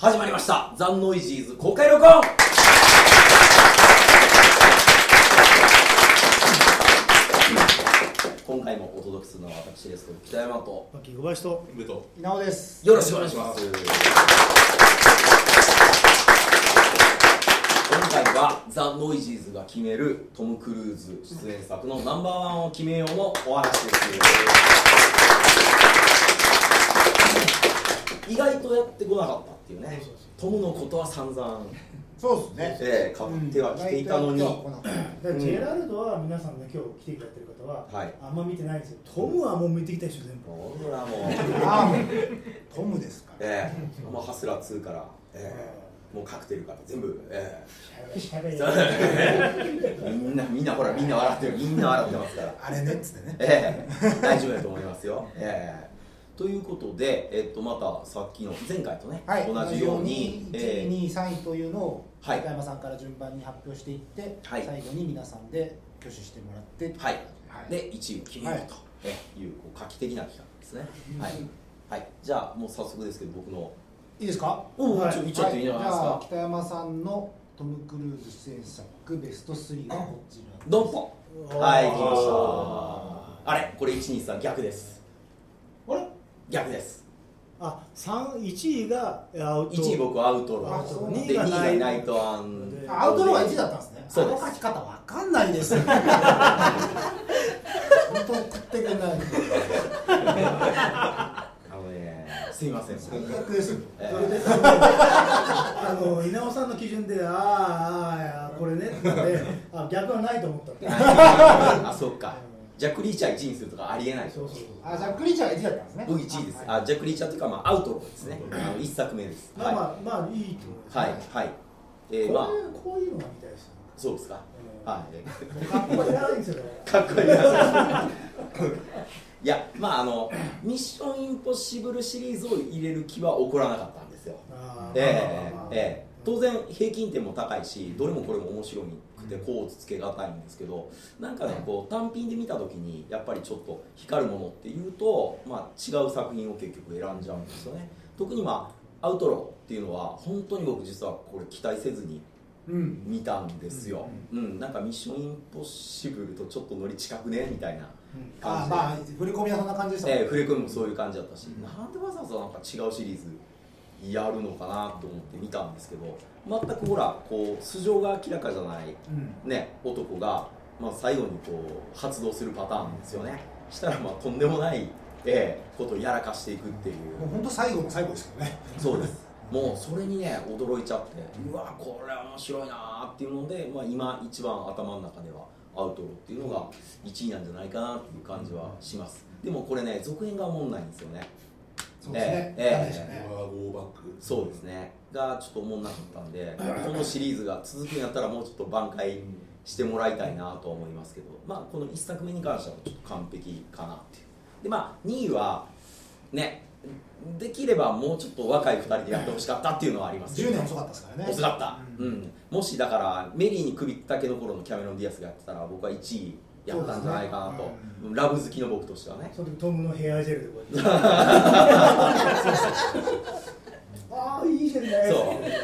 始まりました。ザ・ノイジーズ公開録音。今回もお届けするのは私ですけど北山と。牧小林と。梅と稲尾です。よろしくお願いします。今回はザ・ノイジーズが決めるトム・クルーズ出演作のナンバーワンを決めようのお話です。意外とやってこなかったっていうね。トムのことは散々。そうですね。ええかぶってはきていたのに、だからジェラルドは皆さんね今日来ていただいてる方は、はい。あんま見てないんですよ。トムはもう見てきたでしょ全部。ほらもう。ああもうトムですから。ええ。もうハスラー2から、ええ。もうカクテルから。全部、えしゃべりえ みんなみんなほらみんな笑ってる。みんな笑ってますから。あれねっつってね。ええ。大丈夫だと思いますよ、ええということで、えっと、またさっきの前回とね、はい、同じように、1え位、2位、3位というのをはい。高山さんから順番に発表していって、はい。最後に皆さんで挙手してもらって、はい。はい。で1位を決めようと、えいうこう画期的な企画ですね、はい、はい、じゃあもう早速ですけど僕のいいですか？おお、はい。ちっいいんじゃないですか、北山さんのトム・クルーズ出演作ベスト3はこちらドンポはい来ました。あれこれ123逆です逆です。あ三1位がアウト。1位僕アウトロあそう。ーで2位がナイトアンアウトローが1位だったんですね。そうです。あの書き方わかんないです。本当送ってくれない。すいません。最悪ですえそれであの稲尾さんの基準であーあーこれねってあ逆はないと思った あそっかジャック・リーチャー1位にするとかありえないそうそうあじゃあクリーチャーが1位だったんですね。僕1位です。あジャック・リーチャーというか、まあ、アウトローですね。あの1作目です。はいまあまあまあいいと思います。はいはい。えー、まあ。こういうのが見たいですよそうですか。うん。はい。かっこいい。ないんですよねかっこいい。な いやまああのミッションインポッシブルシリーズを入れる気は起こらなかったんですよ。ええええ当然平均点も高いしどれもこれも面白くてこうつけがたいんですけどなんかねこう単品で見た時にやっぱりちょっと光るものっていうと、まあ、違う作品を結局選んじゃうんですよね。特にまあアウトローっていうのは本当に僕実はこれ期待せずにうん。見たんですよ、うん。なんかミッションインポッシブルとちょっとノリ近くねみたいな感じで。あまあ振り込みはそんな感じでしたもんええフレコミもそういう感じだったし、なんでわざわざなんか違うシリーズやるのかなと思って見たんですけど全くほらこう素性が明らかじゃない、うん。ね、男が、まあ、最後にこう発動するパターンですよね。したらまあとんでもない、ええことをやらかしていくっていう。もう本当最後の最後ですけどね。そうです。もうそれにね驚いちゃってうわこれ面白いなーっていうので、まあ、今一番頭の中ではアウトローっていうのが1位なんじゃないかなっていう感じはします。でもこれね続編がおもんないんですよねそうですね、えーゴーバック。そうですね。がちょっと思んなかったんでこのシリーズが続くんやったらもうちょっと挽回してもらいたいなとは思いますけどまあこの1作目に関してはちょっと完璧かなっていう。でまあ2位はねできればもうちょっと若い2人でやってほしかったっていうのはあります。けど10年遅かったですからね。遅かった、うん。もしだからメリーに首ったけの頃のキャメロン・ディアスがやってたら僕は1位やったんじゃないかなと、そうですラブ好きの僕としてはね。その時トムのヘアジェルでこうやってああいいじゃない。そ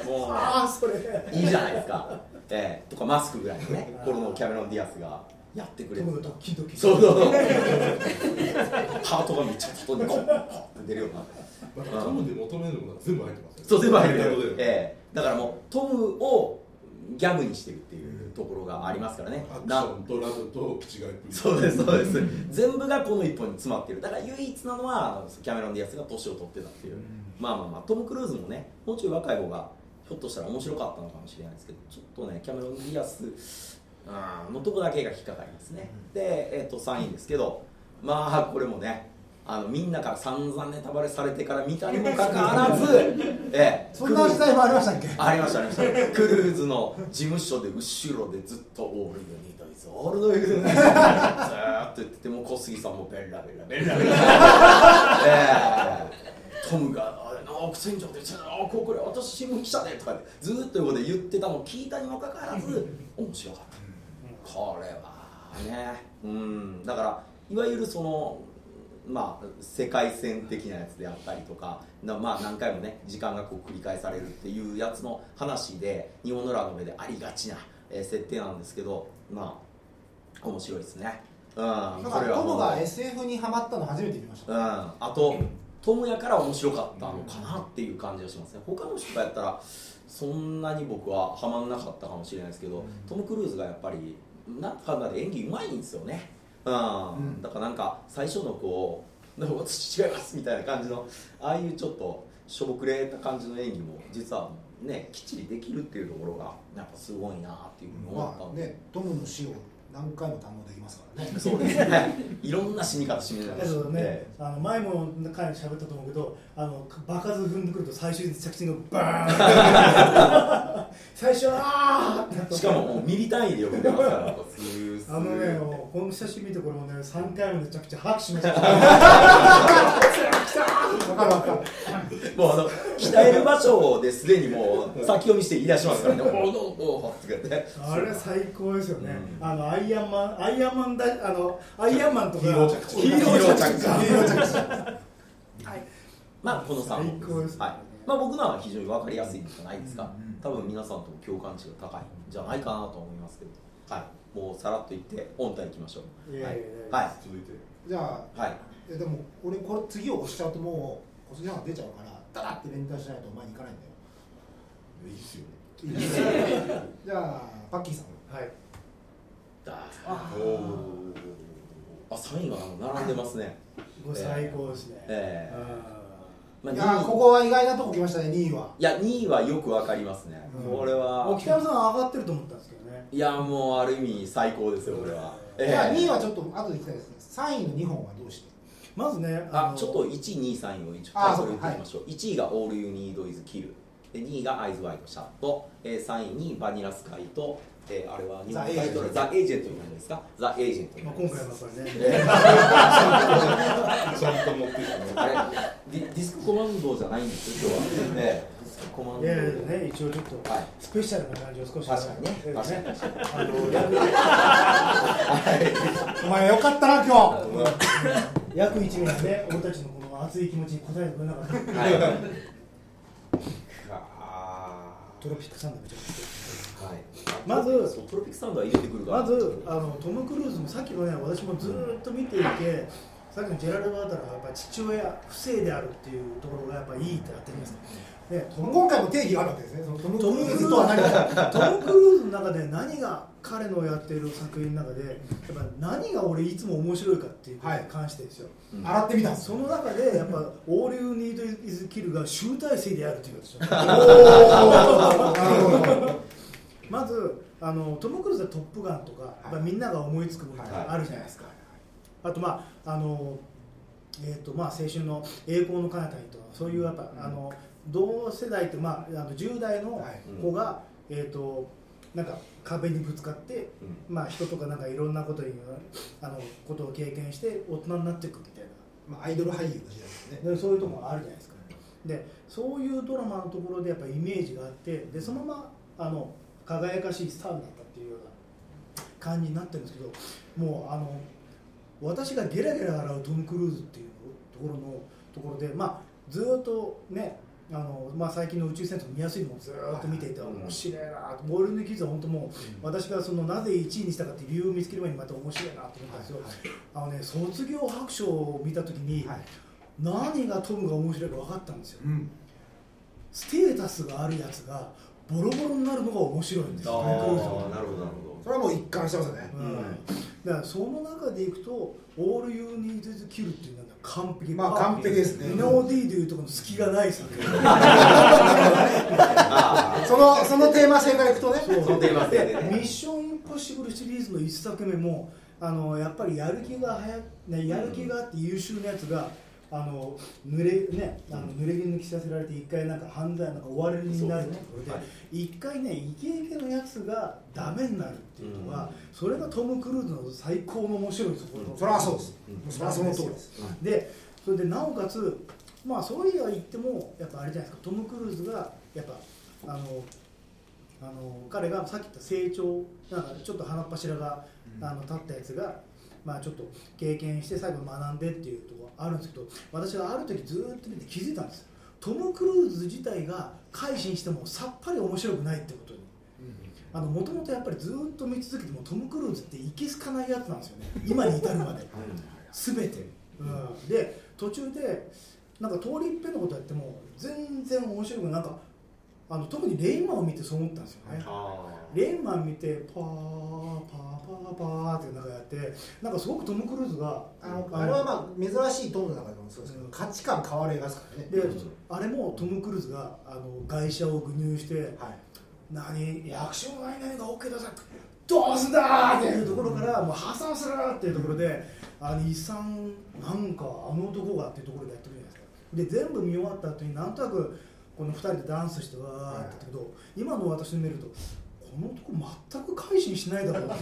う。もうああそれ。いいじゃないですか、ええ。とかマスクぐらいのね頃のキャメロン・ディアスがやってくれて。トムのドキドキそうそうそう。ハートがめっちゃ外にゴッ出るような。まあトムで求めるものが全部入ってますよそう全部入ってえ。だからもうトムをギャグにしてるっていうところがありますからね。アクシなョンとラブと口がいっぷりそうですそうです。全部がこの一本に詰まってる。だから唯一なのはキャメロン・ディアスが年を取ってたっていう、まあまあまあトム・クルーズもねもうちょい若い方がひょっとしたら面白かったのかもしれないですけどちょっとねキャメロン・ディアスうんのとこだけが引っかかりますね、で、えっと3位ですけどまあこれもねあのみんなから散々ネタバレされてから見たにもかかわらず、ええそんな時代もありましたっけ？ありましたありました。クルーズの事務所で後ろでずっと「オールユニートイズオールドユニート」ずーっと言っててもう小杉さんもベラベラベラベラ。ええ。トムが「あれな奥船長であここれ私新聞記者で」とかってずーっと横で言ってたのを聞いたにもかかわらず面白かった。これはねうん。だからいわゆるそのまあ、世界線的なやつであったりとかな、まあ、何回もね時間がこう繰り返されるっていうやつの話で日本のラノベでありがちな、えー設定なんですけどまあ面白いですね。うんなんこれはもうかトムが SF にハマったの初めて見ました、うん、あとトムヤから面白かったのかなっていう感じがしますね。他の人がやったらそんなに僕はハマんなかったかもしれないですけど、トム・クルーズがやっぱりなんだかで演技うまいんですよねうん、ん。だからなんか最初のこうなんか私違いますみたいな感じのああいうちょっとしょぼくれた感じの演技も実はねきっちりできるっていうところがやっぱすごいなっていうふうに思ったんで、まあねトムの死を何回も堪能できますからね。そうですね。いろんな死に方しめながらだけどね、あの前も回で喋ったと思うけど、あの場数踏んでくると最終着地がバーン 最初はあーってなった。しかももうミリ単位でよく出ますから、そうい。うあのね、この写真見てこれもね、3回もめちゃくちゃ拍手しました。もうあの鍛える場所ですでにもう先読みして言い出しますからね、あれ最高ですよね。うん。あのアイアンマン、アイアンマンだ、あのアイアンマンとか。ヒーロー着地。ヒーロー着地。か。ヒヒーロー着地。はい。まあこの3本最高ですね。はい。まあ、僕のは非常に分かりやすいんじゃないですか、多分皆さんとも共感値が高いんじゃないかなと思いますけど、はい、もうさらっと言って、本体いきましょう。いやいやいはい。や続いて。じゃあはい、えでも俺これ次を押しちゃうともう押しが出ちゃうからダラって連帯しないと前に行かないんだよ。いいっすよ。いいですじゃあパッキーさん。はい。あおおあ、サインが並んでますね。これ最高ですね。ええ。あまあ、いや2位ーここは意外なとこ来ましたね2位は。いや、2位はよくわかりますね。うん。これーは、北山さんは上がってると思ったんですけ。いや、もうある意味最高ですよ、これは。えじゃあ2位はえちょっと後で行きたいですね。3位の2本はどうして？まずね、のあちょっと1位、2位、3位を一応あタイトル言ましょう。1位が All You Need Is Kill。で2位がアイズワイドシャット、えー、3位にバニラスカイと、えー、あれは日本のタイトルザ・エージェントになるんですか？ザ・エージェントにまあ、今回はやっぱりね。えー。ちゃんと持ってきディディスクコマンドじゃないんですよ、今日は。ね、コマンド。いやいやね、一応ちょっとはいスペシャルな感じを少し確かにねええ確かにあの 約 お前よかったな今日約1名ね、俺たちのこの熱い気持ちに応えてくれなかった。はい。あトロピックサンドめちゃくちゃはい。まずそうトロピックサンドは入れてくる。まずあのトム・クルーズもさっきのね私もずーっと見ていて、さっきのジェラルド・バータラはやっぱ父親不正であるっていうところがやっぱいいってあってますでトム今回も定義があるわけですね。トム・クルーズ。とは何か。トム・クルーズの中で何が彼のやっている作品の中でやっぱ何が俺いつも面白いかっていうことに関してですよ、うん。洗ってみたんですその中でやっぱ「オール・ユー・ニード・イズ・キル」が集大成であるということですよ。まずあのトム・クルーズは「トップガン」とか、やっぱみんなが思いつくものがあるじゃないですか、あとまああのえーとまあ、青春の栄光の彼方にとかそういうやっぱ、あの同世代って、まあ、あの10代のはい。子が、えー、となんか壁にぶつかって、うん。まあ、人とかなんかいろんなことにあのことを経験して大人になっていくみたいな。まあアイドル俳優の時代ですね。でそういうところがあるじゃないですか。でそういうドラマのところでやっぱイメージがあってでそのままあの輝かしいスターになったっていうような感じになってるんですけどもうあの私がゲラゲラ笑うトム・クルーズっていうところのところでまあずーっとねあのまあ、最近の宇宙戦争見やすいのもずーっと見ていてはい面白いなとボールのキッズは本当もう。私がそのなぜ1位にしたかっていう理由を見つける前にまた面白いなと思ったんですよ、あのね卒業白書を見た時に、はい何がトムが面白いか分かったんですよ。うん。ステータスがあるやつがボロボロになるのが面白いんですあよなるほど、なるほそれはもう一貫してますよね。うん。だからその中でいくと「オール・ユー・ニード・イズ・キル」っていうのは完璧。まあ完璧ですね。ミノー D でいうとこの隙がない作 そのそのテーマ性からいくとね。そうそのテーマ性で。ねミッション・インポッシブルシリーズの1作目もあのやっぱりやる気がはや、ね、やる気があって優秀なやつが、あの濡れねあの濡れ衣抜きさせられて一回なんか犯罪なんか追われるになるってことではい。一回ねイケイケのやつがダメになるっていうのは、それがトム・クルーズの最高の面白いところ、うん。それはそうです。うん。それはその通りです。でそれでなおかつまあそういうは言ってもやっぱあれじゃないですか。トム・クルーズがやっぱあのあの彼がさっき言った成長なんかちょっと鼻っ柱が、あの立ったやつがまあ、ちょっと経験して最後学んでっていうところあるんですけど私はある時ずーっと見て気づいたんですトム・クルーズ自体が改心してもさっぱり面白くないってことに。もともとやっぱりずーっと見続けてもトム・クルーズっていけすかないやつなんですよね。今に至るまで。全て、うん、で途中でなんか通り一遍のことやっても全然面白くない。なんかあの特にレインマンを見てそう思ったんですよね、レインマン見てパーパーパーパーってなんかやってなんかすごくトム・クルーズがあのあれはまあ珍しいトムの中でもそうですけど、うん。価値観変わりますからね。であれもトム・クルーズがあの外車を具入してはい。何役所の何々が OK だぞどうすんだっていうところからもう破産するっていうところであの遺産なんかあの男がっていうところでやってくるじゃないですか。で全部見終わった後になんとなくこの2人でダンスしてわーってやったけど、今の私に見るとこの男全く改心しないだろう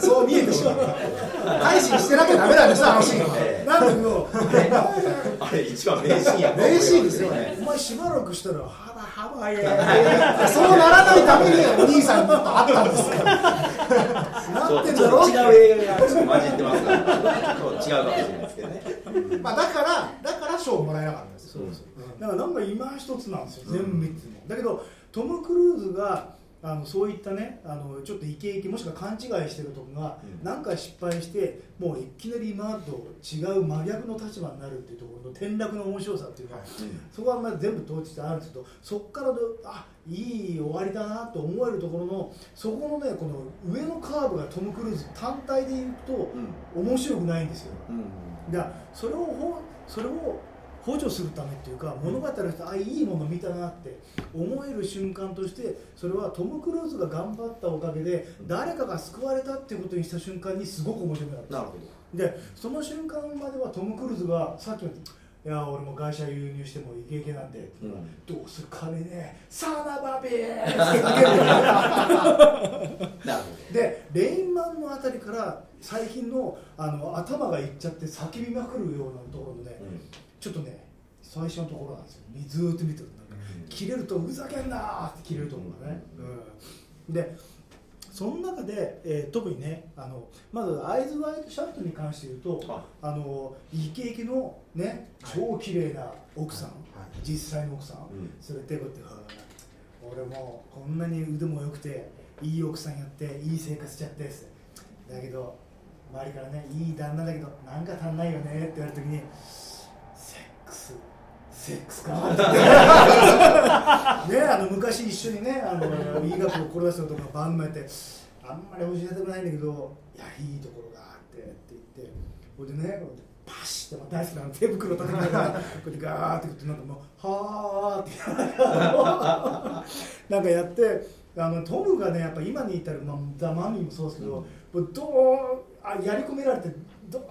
そう見えてしまう。改心してなきゃダメなんですよあのシーンはなんだけど あれ一番名シーンやった名シーンですよね。お前しばらくしたらハバハバやそうならないためにお兄さんと会ったんですか？らなってんだろう？違う映画がちょっと混じってますから。違うかもしれないですけどね。まあだからだから賞をもらえなかったんですそうそうだからなんか今一つなんですよ全部見ても、だけどトム・クルーズがあのそういったねあのちょっとイケイケもしくは勘違いしてるとこがうん。何、回失敗してもういきなり今と違う真逆の立場になるっていうところの転落の面白さっていうか、はい。そこはまあ全部統治してあるんですけどそこからどあいい終わりだなと思えるところのそこのねこの上のカーブがトム・クルーズ単体でいくと面白くないんですよ。うん。だからそれをほそれを補助するためっていうか物語としてあいいもの見たなって思える瞬間としてそれはトム・クルーズが頑張ったおかげで誰かが救われたっていうことにした瞬間にすごく面白くなるなるほでその瞬間まではトム・クルーズがさっきの「いや俺も会社輸入してもイケイケなんで」ど、うん。どうする金ねサナバビーって叫んでる。でレインマンのあたりから最近のあの頭がいっちゃって叫びまくるようなところでうんちょっとね最初のところなんですよ。ずーっと見てるとなんか切れるとふざけんなーって切れるところがね、うん、でその中で、えー特にねあのまずアイズ・ワイド・シャットに関して言うとああのイケイケのね超綺麗な奥さん、はい。実際の奥さん、うん。連れてこって俺もこんなに腕も良くていい奥さんやっていい生活しちゃってっす。だけど周りからねいい旦那だけどなんか足んないよねって言われた時にクスセックスねあの昔一緒にねあの医学を志した男が番組やってあんまり教えたくないんだけどいやいいところがあってって言ってこれでねパシッてまあ大好きな手袋叩きながらこうやってガーって言ってなんかもうはーってなんかやってあのトムがねやっぱ今に至る、まあ、ザ・マミーもそうですけど、もうどうあやり込められてど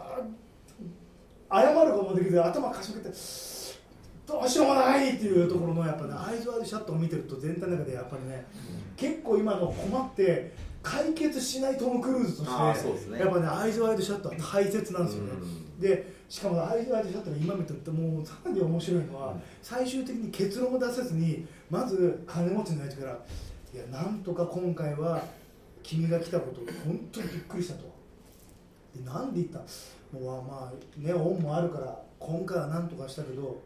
謝るかもできず頭かしげてどうしようもないっていうところのやっぱねアイズワイドシャットを見てると全体の中でやっぱりね結構今の困って解決しないトム・クルーズとしてやっぱねアイズワイドシャットは大切なんですよね、うん。でしかもアイズワイドシャットが今見てるともうさらに面白いのは、うん。最終的に結論を出せずにまず金持ちのやつから「いやなんとか今回は君が来たこと本当にびっくりした」と。でなんで言った？もうまあね恩もあるから今回はなんとかしたけど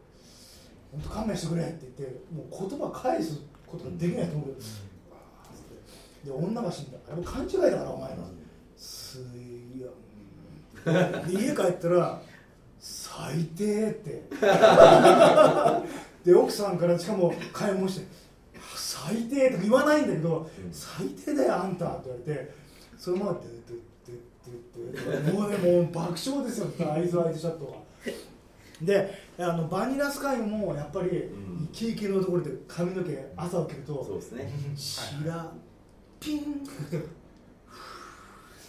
本当勘弁してくれって言ってもう言葉返すことができないと思うけど、で女が死んだ。あれも勘違いだからお前の。すいやう。んで家帰ったら最低って。で奥さんからしかも買い物して最低とか言わないんだけど、うん。最低だよあんたって言われてそのまま「ドゥドゥドゥドゥドゥもうねもう爆笑ですよアイズワイドシャットは。であのバニラスカイもやっぱりん。イケイケのところで髪の毛朝起きるとそうですね。白ピン。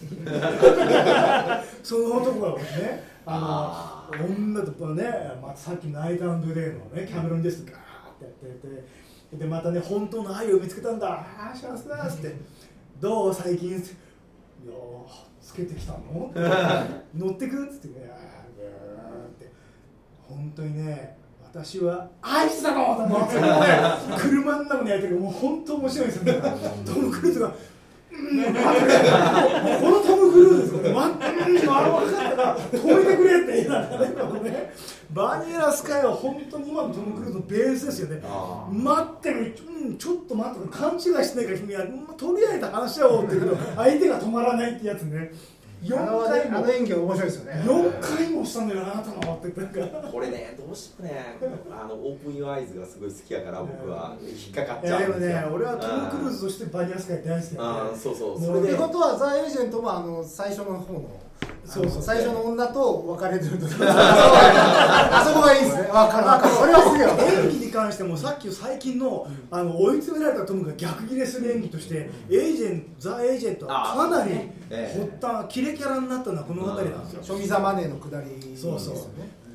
その男がねあの女とね、まあ、さっきのナイトアンドレイのねキャメロンですガーってやっててでまたね本当の愛を見つけたんだ。ああ幸せだっつって。どう？最近？いやーつけてきたの 乗ってく？っつってねって。本当にね私はアイスだろってもうそれもね車の中にやってるもう本当面白いですよね。トム・クルーズがこのトム・クルーズですこれ、ま、うん、あの分かったから止めてくれって言いながら。ねこのねバニラスカイは本当に今のトム・クルーズのベースですよね。あ待ってる、うん、ちょっと待って。勘違いしてないから君は、うんとりあえず話し合おうって言うけど相手が止まらないってやつね4あの回も。あの演技は面白いですよね。4回もしたんだよあなたのってなんか。これねどうしてもね。あのオープン・ユア・アイズがすごい好きやから僕は引っかかっちゃうんですよ。ね俺はトム・クルーズとしてバニラスカイ大好きあなんで。ーそうそう。もうそれで。ってことはザ・エージェントもあの最初の方のそうそう最初の女と別れてると。あそこがいいですね。わかる。わかる。それはすげえ演技に関してもさっき最近のあの追い詰められたトムが逆ギレする演技としてエージェントザ・エージェントはかなり発端キレキャラになったのはこの辺りなんですよ。ショミザマネーのくだりそうそう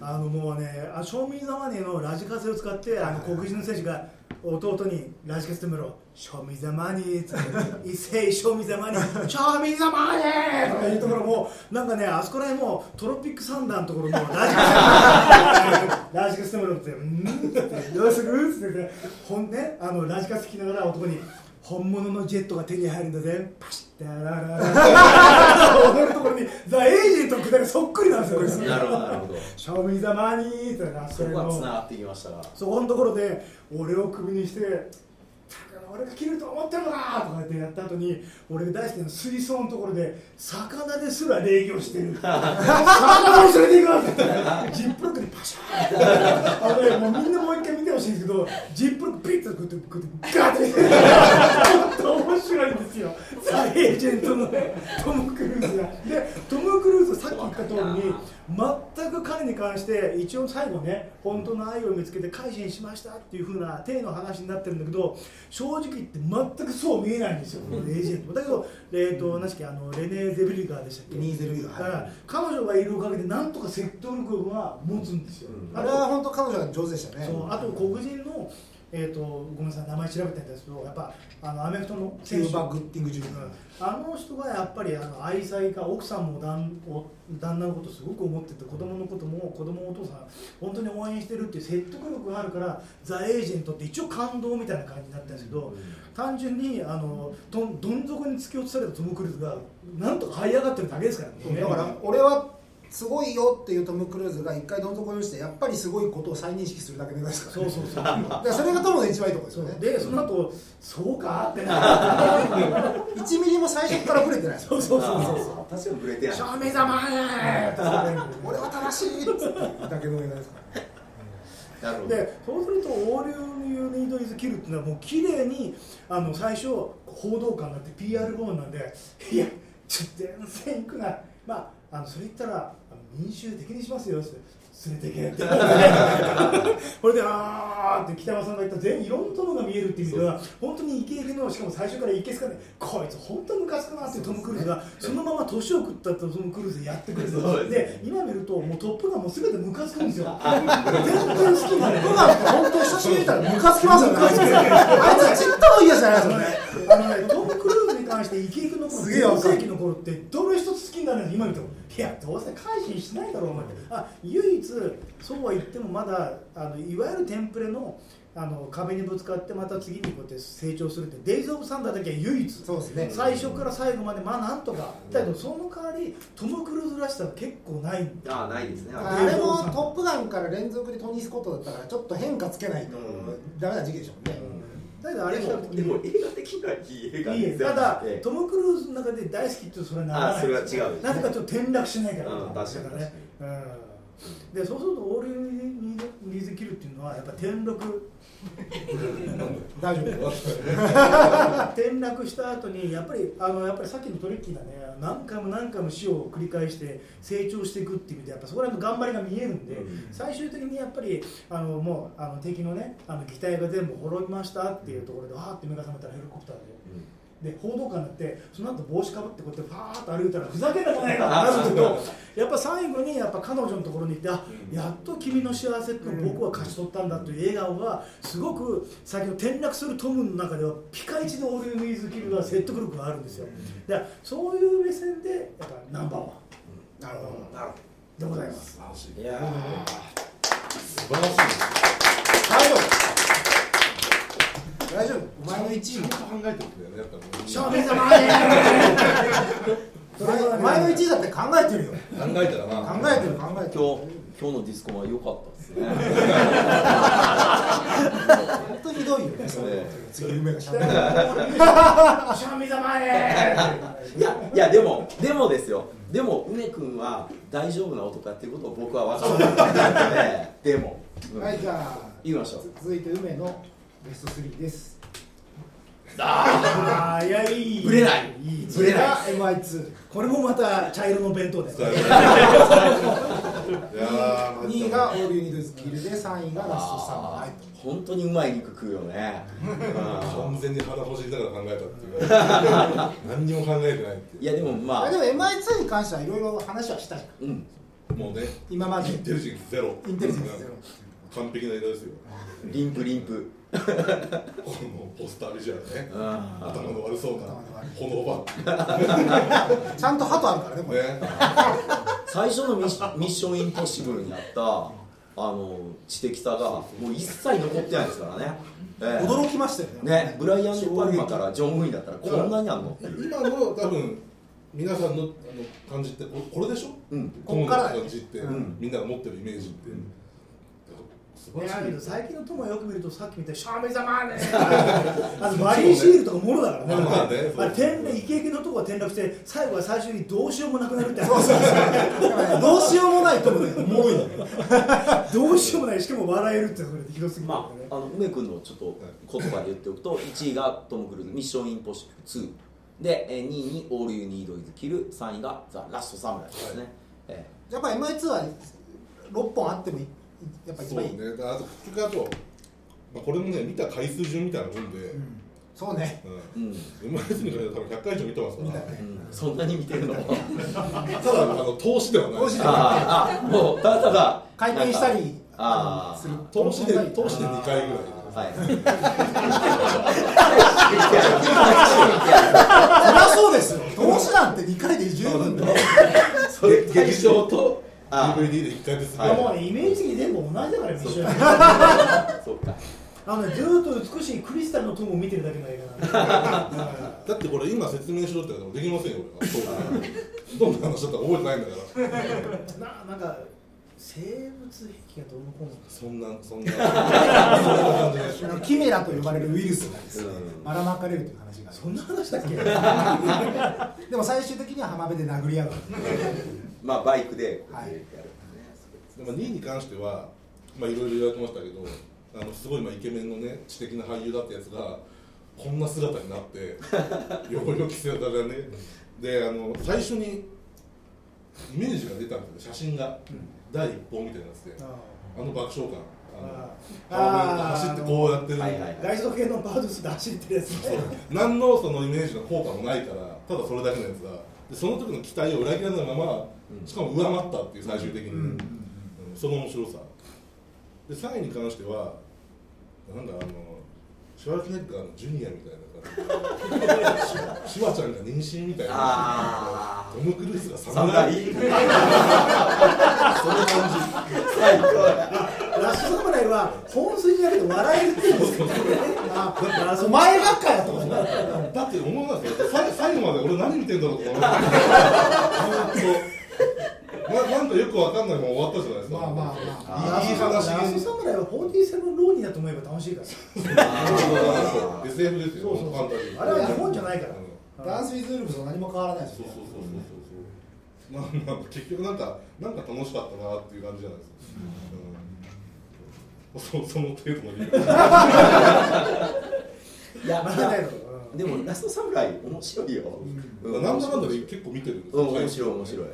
あのもうねあ庶民ザマネーのラジカセを使ってあの黒人の選手が弟にラジカセ止めろ「ショミザマネー」っつって「一斉ショミザマネー」「ショミザマネー」とかいうところもなんかねあそこら辺もトロピックサンダーのところもラジカセ ラジカセ止めろって「うん」って「どうする?」っつって。ほんねあのラジカセ聞きながら男に「本物のジェットが手に入るんだぜ。パシッダラララ踊るところにザ・エージェントのくだりそっくりなんですよこれなるほどなるほどショーミザマニーってなそこがつながってきましたがそこのところで俺をクビにして俺が切ると思ってるのかとかってやった後に俺が大好きな水槽のところで魚ですら礼儀をしてる。魚を連れて行くってジップロックでパシャーって。あのねもうみんなもう一回見てほしいんですけどジップロックピッとこうやってこうやってガーって。ちょっと面白いんですよ。ザ・エージェントのねトム・クルーズが。でトム・クルーズさっき言った通りに全く彼に関して一応最後ね本当の愛を見つけて改心しましたっていう風な体の話になってるんだけど正直言って全くそう見えないんですよ、このエージェントも。だけど、えー、と何でしたっけあのレネー・ゼブリガーでしたっけ？ニーゼルビガー。だから彼女がいるおかげでなんとか説得力が持つんですよ、うん。あれは本当彼女が上手でしたね。そうあと黒人の、えー、とごめんなさい名前調べてるんですけどやっぱあのアメフトのキューバ・グッティング・あの人がやっぱりあの愛妻家奥さんも旦お旦那のことすごく思ってて子供のことも子供のお父さん本当に応援してるっていう説得力があるからザ・エージェントって一応感動みたいな感じになったんですけど、単純にあのどんどん底に突き落とされたトム・クルーズがなんとか這い上がってるだけですからね。アだから俺はすごいよっていうトム・クルーズが一回どん底に落ちてやっぱりすごいことを再認識するだけですから、ね、そうそうそう。だからそれがトムの一番いいところですよね。でその後そうかってな1ミリも最初からブレてない。ですそうそうそうそう。確かにブレてない正面ざまー俺は正しいって。だけの映画ですからなるほどでそうすると「オールユーニード・イズ・キル」っていうのはもう綺麗にあの最初報道官になって PR 部門なんでいやちょっと全然行くな。まああのそれ言ったら民衆的にしますよって連れてけって。これであーって北山さんが言った全いろんなトムが見えるっていう意味では本当にイケイケのしかも最初からイケスかね。こいつ本当にムカつくなっていうトム・クルーズがそのまま年を食ったトム・クルーズでやってくれる。そう。で今見るともうトップがもう全てムカつくんですよ。全然好きになれ僕は本当久しぶりに見たらムカつきますよねあいつちっともいいやつじゃないですよね関してイケイケの頃世紀の頃ってどれ一つ好きになるの？今見てもいやどうせ改心しないだろうお前。あ唯一そうは言ってもまだあのいわゆるテンプレのあの壁にぶつかってまた次にこうやって成長するってデイズ・オブ・サンダーだけは唯一。そうですね。最初から最後までまあなんとか。だけどその代わりトム・クルーズらしさは結構ない。ああないですね。あれも「トップガン」から連続でトニー・スコットだったからちょっと変化つけないとうんダメな時期でしょうね、だけどあれでもでも映画的にはいい映画いいただ、ええトム・クルーズの中で大好きってそれはならないあそれは違うなぜかちょっと転落しないから、うん確かにね、うん、でそうするとオールニーズキルっていうのはやっぱ転落。大丈夫転落した後にやっぱりあのやっぱりさっきのトリッキーなね。何回も何回も死を繰り返して成長していくっていう意味でやっぱそこら辺の頑張りが見えるんで、うん。最終的にやっぱりあのもうあの敵のねあの機体が全部滅びましたっていうところでわーって目が覚めたらヘリコプターで。で報道官になってその後帽子かぶってこうやってファーッと歩いたらふざけんなじゃないかってなるんですけど やっぱ最後にやっぱ彼女のところに行ってあやっと君の幸せって僕は勝ち取ったんだという笑顔がすごく先ほど転落するトムの中ではピカイチのオールユーズキルが説得力があるんですよ。でそういう目線でやっぱナンバーワン。なるほどなるほでございます。素晴らしい。や素晴らしい。です大丈夫大丈夫お前の1位もちゃんと考えてるんだよねやっぱりショーメイザマネーお前の1位だって考えてるよ。考えたらな考えてる考えてる。今日今日のディスコマ良かったですね。本当にひどいよねそれえ次夢がしゃいやいやでもでもですよ。でも梅君は大丈夫な男やっていうことを僕は分かってるので。でも、うん。はいじゃあ言いましょう。続いて梅のベスト3ですあーい。やいい。ぶれない。いいぶれないが MI2 これもまた茶色の弁当で いやー2位がオールユニードズキルで3位がラストサムライと本当にうまい肉食うよね、完全に腹ほじりながら考えたっていう。何にも考えてないっていいやでもまあ。あでも MI2 に関してはいろいろ話はしたじゃん。うん。うもうね今まで。インテリジェンスゼロ。インテリジェンスゼロ。完璧な映画ですよ。リンプリンプ このポスタービジュアルね。あ頭の悪そうな。炎バ ちゃんと鳩あるからねこれ、ね。最初のミッシミッションインポッシブルにあったあの知的さがもう一切残ってないですからね、ええ。驚きましたよね。ね。ブライアン・デ・パルマからジョン・ウィンだったらこんなにあんの？今の多分皆さんのあの感じってここれでしょ？うん。こっから感じって、うんみんなが持ってるイメージって、素晴らしい。最近の友をよく見るとさっきみたいにシャーメイザ マネーあのバリーシールとかもろだからね。まあねあれ天然イケイケのとこが転落して最後は最終にどうしようもなくなるって。そうそうそう。どうしようもないと思うねおもろいどうしようもない。しかも笑えるってそれでひどすぎるまあ、あの梅君のちょっと言葉で言っておくと1位がトム・クルーズ「ミッション・インポッシブル2」でえー2位に「オール・ユニード・イズ・キル」3位が「ザ・ラスト・サムライ」ですね、えやっぱ MI2 は6本あってもいやっぱ一そう番いいねあと結局あと、まあ、これもね見た回数順みたいなもんで、うんそうね。うん。えうん、MIS に関しては多分100回以上見てますから。見たね。うん、そんなに見てるの？ただあの投資ではない。投資ではあーあもうただただ回転したりあーする。投資で投資で2回ぐらい。はい。そりゃそうですよ。投資なんて2回で十分だよ。そ劇場とあ DVD で1回ですい。やもうねイメージ的に全部同じだから一緒にそっ か。あのねずーっと美しいクリスタルのトムを見てるだけの映画なんで。だってこれ今説明しろって言われてもできませんよ俺は。どんな話だったか覚えてないんだから。ななんか生物兵器がどうのこうのそんなそんな。そんなキメラと呼ばれるウイルスがですねうんばらまかれるという話がそんな話だっけ？でも最終的には浜辺で殴り合うまあバイクでやるね。でも2位に関してはまあいろいろ言われてましたけどあのすごいまあイケメンのね知的な俳優だったやつがこんな姿になって よよき姿がね。であの最初にイメージが出たんですよ写真が、第一報みたいなやつで。あの爆笑感あのあー。走ってこうやってる、はいはい系のバードスで走ってるやつね。何のそのイメージの効果もないからただそれだけのやつがでその時の期待を裏切らないまましかも上回ったっていう最終的に、うんうん。その面白さ。で3位に関してはなんだあのシュワルツェネッガーのジュニアみたいな感じシュワちゃんが妊娠みたいな。あトム・クルーズが侍。侍その感じ最高ラッシュ侍は本筋じゃなくて笑えるっていう。んですけどねああお前ばっかやと思うだって思わないですよ。最最後まで俺何見てんだろうと思って ずーっと。ななんかよくわかんないまま終わったじゃないですか。まあまあまラいい話。スト侍は47ローニーだと思えば楽しいから。SF ですよそうそうそう。あれは日本じゃないから。うん。ダンス・ウィズ・ウルブと何も変わらないですよ。そうそうそうそう。そうまあまあ結局なんかなんか楽しかったなっていう感じじゃないですか、うん、そその程度の理由 いやまだだよでもラストサムライ面白いよ、うなん。だかんだで結構見てるんですうん面白い面白い、うん。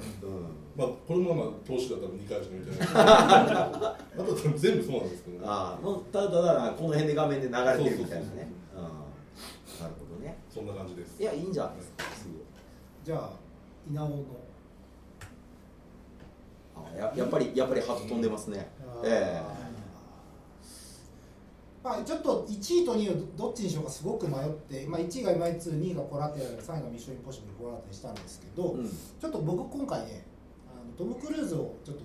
まあこれもまあ投資だったら2回しか見てない。あとは全部そうなんですけどね。ああもうただただこの辺で画面で流れてるみたいなね。うん。なるほどね。そんな感じです。いやいいんじゃない。ですかすごいじゃあ稲尾の。あややっぱりやっぱりハート飛んでますね。あー。えまあ、ちょっと1位と2位をどっちにしようかすごく迷って、まあ、1位が MI2、2位がコラテラル、3位がミッションインポッシブル、コラテにしたんですけど、えうん。ちょっと僕今回ねあのトム・クルーズをちょっと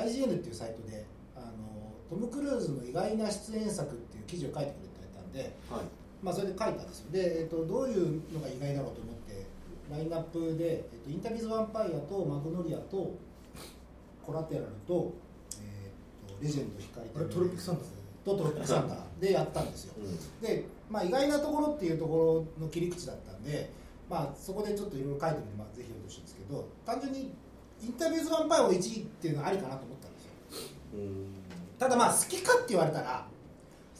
IGN っていうサイトであのトム・クルーズの意外な出演作っていう記事を書いてくれてたんではい。まあ、それで書いたんですよ。で、えっと、どういうのが意外だろうと思ってラインナップで、えっと、インタビュー・ウィズ・ヴァンパイアとマグノリアとコラテラルと,、えっとレジェンド光あれトロピックサンダー？とトロピックサンダーでやったんですよ。で、まあ、意外なところっていうところの切り口だったんで、まあ、そこでちょっといろいろ書いてみて、まあ、ぜひ読んでほしいんですけど単純にインタビュー・ウィズ・ヴァンパイアを1位っていうのはありかなと思ったんですよ。ただまあ好きかって言われたら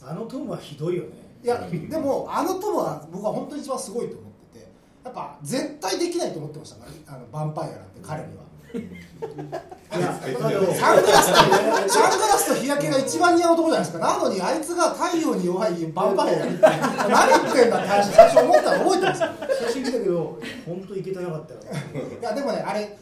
あのトムはひどいよね。いやでもあのトムは僕は本当に一番すごいと思っててやっぱ絶対できないと思ってましたからあのヴァンパイアなんて彼には。サングラスとサングラスと日焼けが一番似合う男じゃないですか。なのにあいつが太陽に弱いヴァンパイアやるって何言ってんだって話最初思ったら覚えてます？よ写真見たけど本当いけてなかったよ。いやでもねあれ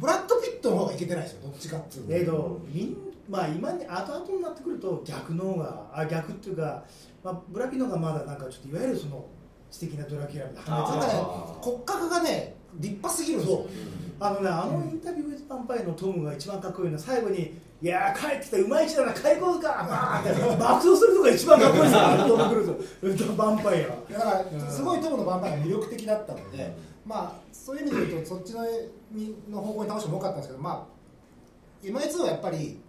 ブラッド・ピットの方がいけてないですよ。どっちかっていうと。だけどみんまあ今に後々になってくると逆の方があ逆っていうか、まあ、ブラピの方がまだなんかちょっといわゆるその素敵なドラキュラみたいな。あー。なんかね骨格がね立派すぎるんですよ。あのねあのインタビュー・ウィズ・パンパイのトムが一番かっこいいのは最後に「いやー帰ってきたうまい人だな開口か! 」バーンって爆走するのが一番かっこい。いですよあのトム・クルーズヴァンパイアだからすごいトムのバンパイアが魅力的だったので、まあそういう意味で言うとそっちのの方向に倒してもよかったんですけどまあ MI2 はやっぱり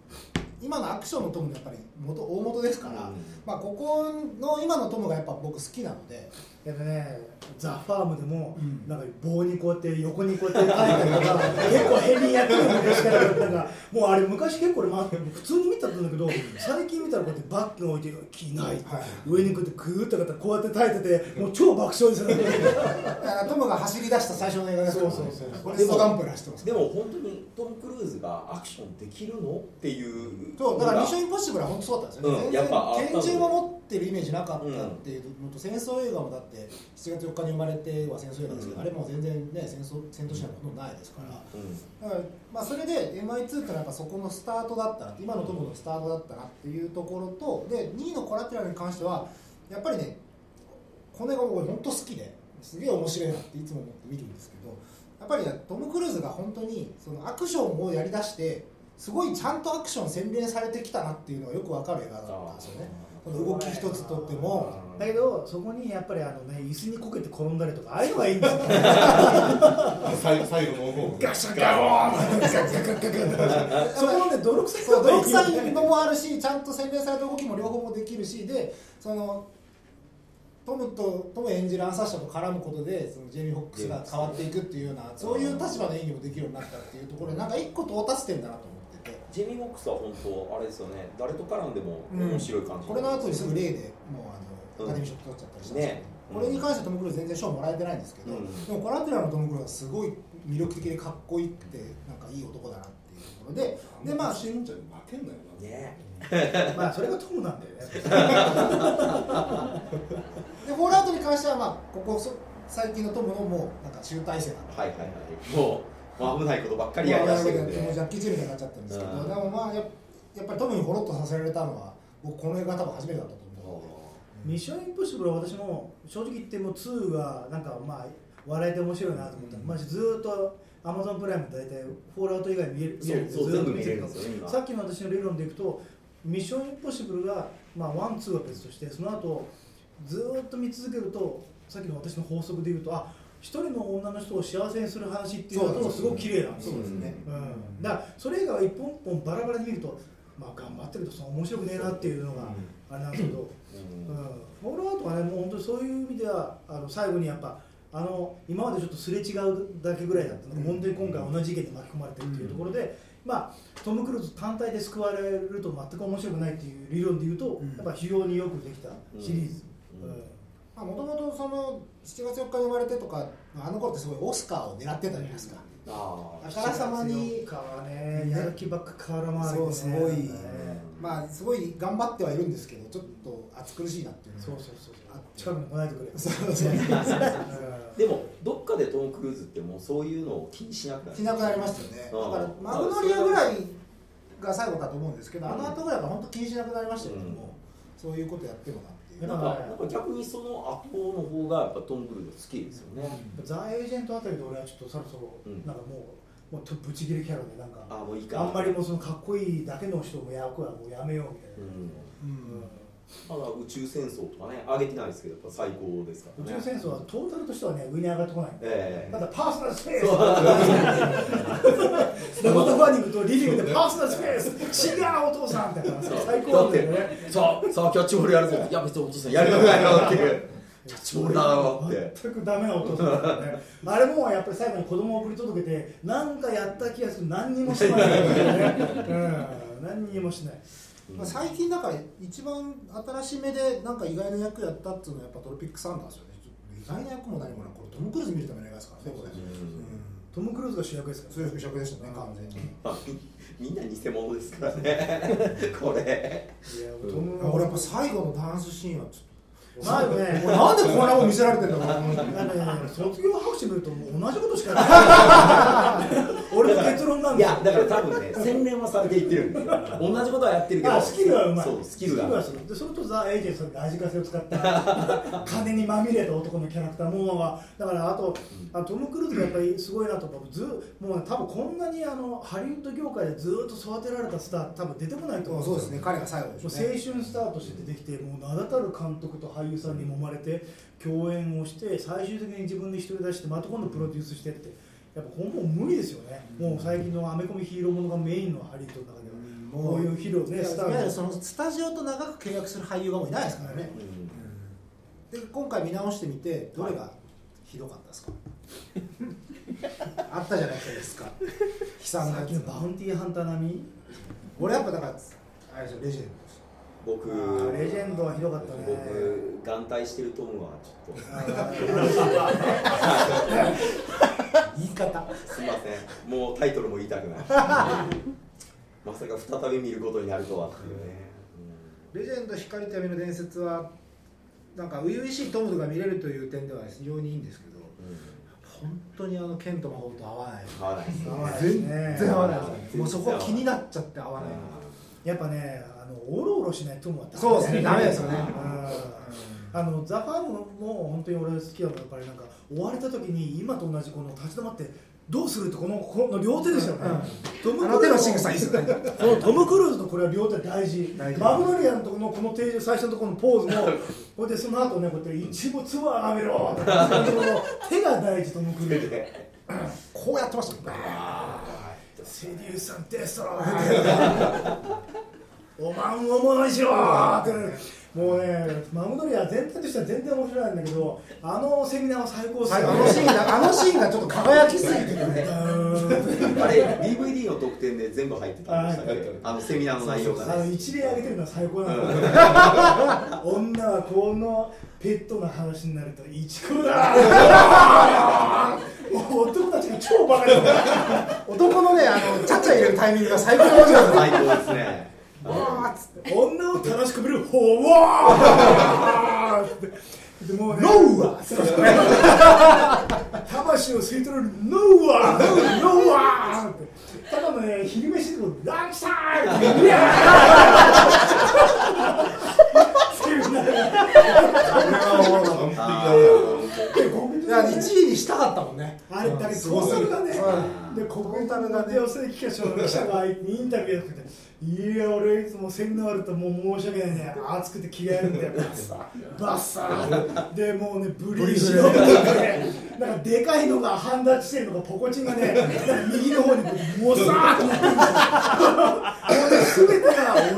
今のアクションのトムのやっぱり元大元ですから、うん。まあここの今のトムがやっぱ僕好きなのででねザ・ファームでも、うん。なんか棒にこうやって横にこうやって書いたりとか結構ヘビーやってる昔からなんかもうあれ昔結構俺、まあ、普通に見たんだけど最近見たらこうやってバッグ置いて「着ない」はい上にこうやってグーッとかってこうやって耐えててもう超爆笑ですよねトムが走り出した最初の映画ですから、そうそうそう。これストガンプで走ってますでも本当にトム・クルーズがアクションできるのっていう。そうだから「ミッション・ンインポッシブル」は本当そうだったんですよね、うん全やっぱあった然拳銃も持ってるイメージなかったっていうのと、戦争映画もだって7月4日に生まれては戦争映画ですけど、うん。あれも全然ね戦争戦闘シーンはほとんどないですから、うん。だからまあそれで MI2 ってのはやっぱそこのスタートだったな今のトムのスタートだったなっていうところとで2位のコラテラルに関してはやっぱりねこれが僕本当好きですげえ面白いなっていつも思って見るんですけどやっぱりねトム・クルーズが本当にそのアクションをやりだしてすごいちゃんとアクション洗練されてきたなっていうのがよくわかる映画だったんですよね。この動き一つとってもだけどそこにやっぱりあのね椅子にこけて転んだりとかああいうのがいいんですよ 最最後の方ガシャガローンガガガガガガそこのね泥臭そう泥い臭いのもあるしちゃんと洗練された動きも両方もできるしでそのトムとトム演じる暗殺者と絡むことでそのジェイミー・ホックスが変わっていくっていうようなそういう立場の演技もできるようになったっていうところでなんか一個到達点だなと思ってて。ジェミー・モックスは本当あれですよね。誰と絡んでもうん。面白い感じ、これの後にすぐ例でもうあのアカデミー賞取っちゃったりしたんですけど、ねこれに関してトム・クルーズ全然賞もらえてないんですけど、うん。でもコラテラのトム・クルーズはすごい魅力的でかっこいいってなんかいい男だなっていうところででまあ死んじゃ負けんなよなね。まあそれがトムなんだよね でフォールアウトに関してはまあここそ最近のトムのもうなんか集大成なんで。はいはいはい。もう、まあ、危ないことばっかりやりだしてるんで、もうジャッキー・チェンみたいになっちゃってるんですけど、うん。でもまあややっぱりトムにほろっとさせられたのは僕この映画多分初めてだったとミッションインポッシブルは私も正直言ってもう2がなんかまあ笑えて面白いなと思った、うん。まあ、ずーっとアマゾンプライムで大体フォールアウト以外見える見える見れるんてですよさっきの私の理論でいくとミッションインポッシブルが、まあ、ワンツーは別としてその後ずーっと見続けるとさっきの私の法則でいうとあ一人の女の人を幸せにする話っていうのとすごく綺麗な。んですよそうですね、うん、だからそれ以外は一本一本バラバラに見ると、まあ、頑張ってるとその面白くねえなっていうのがあれなんですけど、ううん。ん、フォールアウトはねもう本当にそういう意味ではあの最後にやっぱあの今までちょっとすれ違うだけぐらいだったの。が、うん本当に今回同じ事件で巻き込まれてるっていうところで、まあ、トム・クルーズ単体で救われると全く面白くないっていう理論でいうと、うん。やっぱ非常によくできたシリーズ。うん。うん。まあもともとその7月4日に生まれてとかあの頃ってすごいオスカーを狙ってたじゃないですか、ああからさまに川ねやる気ばっか空回りでね。そうすごい。ねまあすごい頑張ってはいるんですけどちょっと暑苦しいなっていうのがそうそうそうそう。近くに来ないでくれ。そうそうそう。でもどっかでトム・クルーズってもうそういうのを気にしなくなる。しなくなりましたよね。だからマグノリアぐらいが最後だと思うんですけど、あの後ぐらいが本当気にしなくなりましたけども、そういうことやってるなっていう、やなんかなんか逆にその後の方がやっぱトム・クルーズ好きですよね、ザ・エージェントあたりで俺はちょっとそろそろうん。なんかもうもうとぶち切れキャラでなんかあもういいか。あんまりもうそのかっこいいだけの人も役はもうやめようみたいな、うん。うん。まだ宇宙戦争とかね上げてないですけどやっぱ最高ですからね。宇宙戦争はトータルとしてはね上に上がってこない。ええ。ただパーソナルスペース。ダコタファーニングとリビングでパーソナルスペース。違うお父さんってから最高だよね。さあさあキャッチボールやるぞいや別にお父さんやりたくない。よってい。うキャッチボールだよって。全くダメなお父さんだよね。あれもやっぱり最後に子供を送り届けてなんかやった気がする。何にもしないね、うん、何にもしない。まあ、最近だから一番新しめでなんか意外な役やったっていうのはやっぱトロピックサンダーですよね。意外な役も何もない。これトム・クルーズ見るための映画ですからね。これ、うん。トム・クルーズが主役ですからそういう職でしたね。完全に。まあみみんな偽物ですからね。これ。いやトム俺やっぱ最後のダンスシーンはちょっとまあね俺なんでこんなもん見せられてんだろうね、卒業白紙見るともう同じことしかない。俺の結論なんいだよ。やだから多分ね洗練はされていってる 同じことはやってるけどあスキルはうまい。そうスキルが。するでそれとザ・エイジェントのラジカセを使った。金にまみれた男のキャラクターもうだからあとあトム・クルーズがやっぱりすごいなと思う。ずもうね多分こんなにあのハリウッド業界でずっと育てられたスター多分出てこないと思そうですね。彼が最後でしょもう青春スターとして出てきてもう名だたる監督と俳優さんに揉まれて共演をして最終的に自分で一人出してまた今度プロデュースしてってやっぱこれもう無理ですよね、もう最近のアメコミヒーローものがメインのハリウッドの中では、こういうヒーローねスタいわゆるーそのスタジオと長く契約する俳優がもういないですからね、で今回見直してみてどれがひどかったですか、あったじゃないですか。悲惨なバウンティーハンター並み？俺やっぱだからあれですよレジェンド僕レジェンドはひどかったね。僕眼帯してるトムはちょっと。言い方。すみません。もうタイトルも言いたくない。まさか再び見ることになるとはっていうね、レジェンド光と闇の伝説はなんか初々しいトムが見れるという点では非常にいいんですけどうん。本当にあのケント魔法と合わない。合わない全然合わないもうそこ気になっちゃって合わない。やっぱねあのおろおろしないトムはダメそうですね。ダメですよね。うん。あのザ・ファームも本当に俺好きだからやっぱりなんか追われた時に今と同じこの立ち止まってどうするってこのこの両手ですよね、トムあの手の仕草いいですよね。このトム・クルーズのこれは両手大事大事マグノリアのところのこの定住最初のところのポーズも これでその後ねこうやって一部つばあげろって 手が大事トム・クルーズ。こうやってましたセデューさんデストロイおまんをものにしろってもうねマグノリア全体としては全然面白いんだけどあのセミナーは最高ですはいよあのシーンがあのシーンがちょっと輝きすぎててね。うん。あれ DVD の特典で全部入ってたんでしたっけあのセミナーの内容があのね一例挙げてるのは最高なの、女はこのペットの話になると一コだ。もう男たちが超バカだ男のねあのチャチャ入れるタイミングが最高に面最高ですねわーっつって女を楽しく見るほわーってでもうねノウワ魂を吸い取るノウワーノウワーってただのね昼飯でもランチタイムっていやいや1位にしたかったもんね。あれだけすごいトータルがね、うんで国民タルがね、寄せ記者記者がインタビューやってて、いや、俺いつもセミナーあるともう申し訳ないね、暑くて着替えるんだよ、バッサー、バッサー、でもうね、ブリーチのね、なんかでかいのが半立ちしてるのが、ポコチンがね、右の方にもさーっとなってるんだよ。も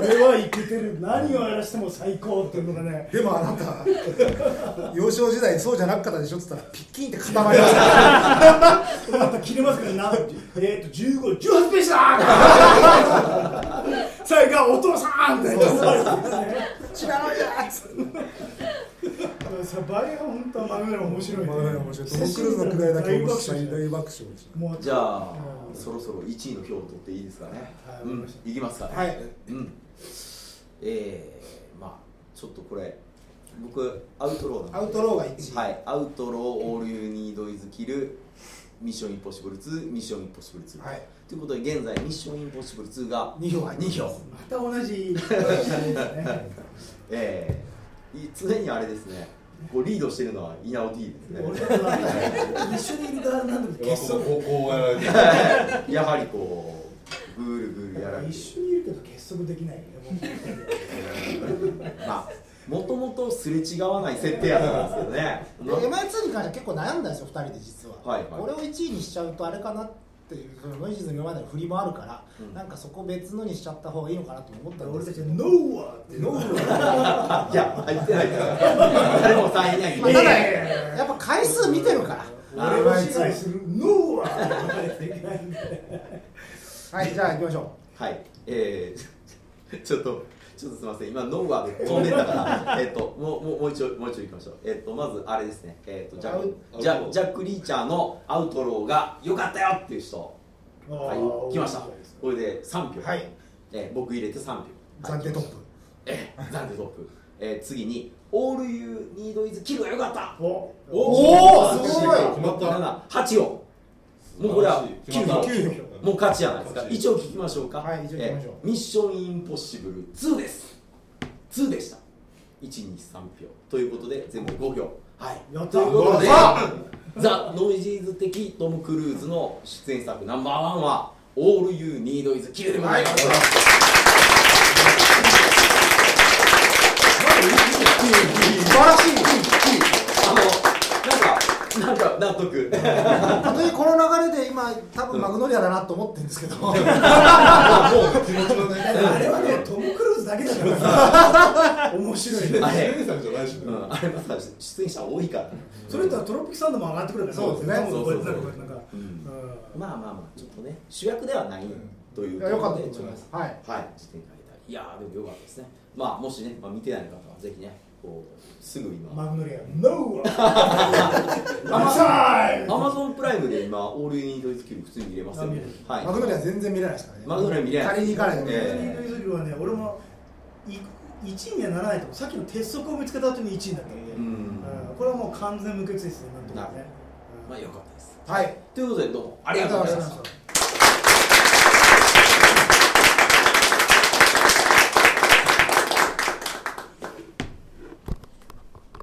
うね、すべてが俺はいけてる、何をやらしても最高っていうのがね、でもあなた 幼少時代そうじゃなかったでしょっつったらピッキンって固まりました。また切れますからな、えっ、ー、と15、18ページだ 最後はお父さんって。言って知らないやつさバレが本当はマグネラ面白い、ね。面白い。トム・クルーズのくだりだけ面白い大爆笑。でじゃあうんそろそろ1位の票を取っていいですかね。うん。はいわかりました。いきますかね。はい。うん。えー、まあちょっとこれ僕アウトローなんで。アウトローが1位。はい、アウトロー、オールユーニードイズキル、ミッションインポッシブル2、ミッションインポッシブル2。はい。ということで、現在、ミッションインポッシブル2が2票入って2票。また同じ、ね、えー、い常にあれですね、こうリードしてるのはイナオ T ですね。一緒にいる側なんだけどこ結束ここうやはりこう、ぐるぐるやら一緒にいるけど結束できないよねまあもともとすれ違わない設定やったんですけどね。で MI2 に関しては結構悩んだんですよ2人で実は、はいはい。これを1位にしちゃうとあれかなっていうそのノイジーズの今までの振りもあるから、うん。なんかそこ別のにしちゃった方がいいのかなと思ったん俺ですけど。たちはノーワーってノーいや入ってない。から誰もサインないまあ、ただいやっぱ回数見てるから。俺を支配する。ノーワーって言わないといけないんで。はいじゃあ行きましょはい。えー、ちょっとちょっとすみません。今ノーワーで飛んでたから えっともうもうもう一度もう一度いきましょう。えっとまずあれですね。えっとジャジャジャック・リーチャーのアウトローが良かったよっていう人。はい来ました。これで3票。はい。えー僕入れて3票。う暫定トップ、えー暫定トップ、えー次に「オール・ユー・ニード・イズ・キル」が良かった。おおすごい。決まった8を。もうこれは9決まった票。9票もう勝ちじゃないですか。一応聞きましょうか。はい一応聞きましょう。えーミッション・インポッシブル2です。2でした。123票。ということで全部5票。はい。やったということでやザ・ノイジーズ的トム・クルーズの出演作ナンバーワンは「オール・ユー・ニード・イズ・キル」でございます、素晴らしいなんかなんか納得。本当にこの流れで今多分マグノリアだなと思ってるんですけど、もう気持ちがね。あれはねトム・クルーズだけだからさ面白いね。あれ出演作じゃないしあれまた出演者多いから、それとはトロピックサンドも上がってくるからそうですね。まあまあまあちょっとね主役ではないといういやよかったとで思います。はい。はいいやーでもよかったですね。まあもしね、まあ、見てない方はぜひねこうすぐ今。マグノリアノーワー アマゾンプライムで。今オールユニードイズキル普通に見れますよあ見れるはい。マグノリア全然見れないですからね。マグノリア見れない。借りに行かないと見れない。えニードイズルはね俺もい1位にはならないと。さっきの鉄則を見つけた後に1位だったんで、うん。うん。これはもう完全無欠ですねなんとかね。まあよかったです。はい。ということでどうもありがとうございました